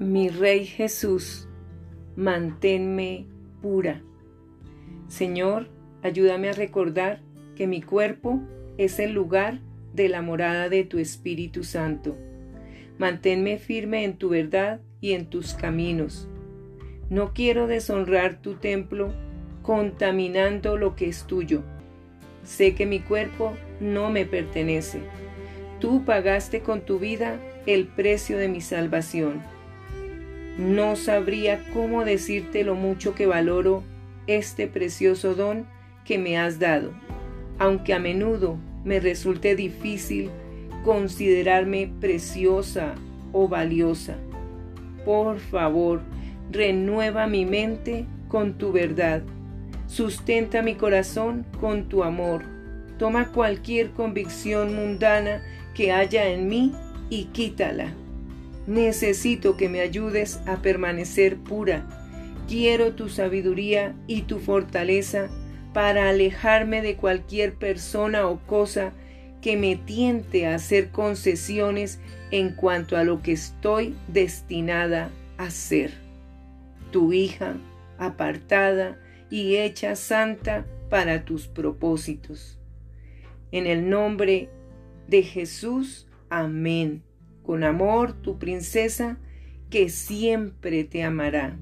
Mi Rey Jesús, manténme pura. Señor, ayúdame a recordar que mi cuerpo es el lugar de la morada de tu Espíritu Santo. Manténme firme en tu verdad y en tus caminos. No quiero deshonrar tu templo contaminando lo que es tuyo. Sé que mi cuerpo no me pertenece. Tú pagaste con tu vida el precio de mi salvación. No sabría cómo decirte lo mucho que valoro este precioso don que me has dado, aunque a menudo me resulte difícil considerarme preciosa o valiosa. Por favor, renueva mi mente con tu verdad. Sustenta mi corazón con tu amor. Toma cualquier convicción mundana que haya en mí y quítala. Necesito que me ayudes a permanecer pura. Quiero tu sabiduría y tu fortaleza para alejarme de cualquier persona o cosa que me tiente a hacer concesiones en cuanto a lo que estoy destinada a ser. Tu hija, apartada y hecha santa para tus propósitos. En el nombre de Jesús, amén con amor tu princesa, que siempre te amará.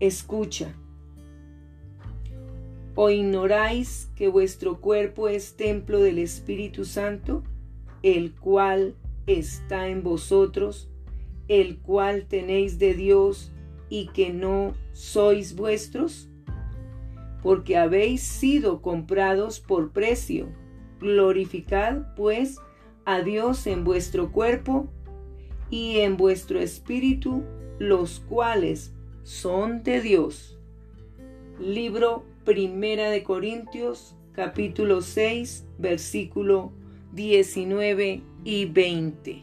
Escucha. ¿O ignoráis que vuestro cuerpo es templo del Espíritu Santo, el cual está en vosotros, el cual tenéis de Dios y que no sois vuestros? Porque habéis sido comprados por precio. Glorificad, pues, a Dios en vuestro cuerpo y en vuestro espíritu, los cuales son de Dios. Libro Primera de Corintios, capítulo 6, versículo 19 y 20.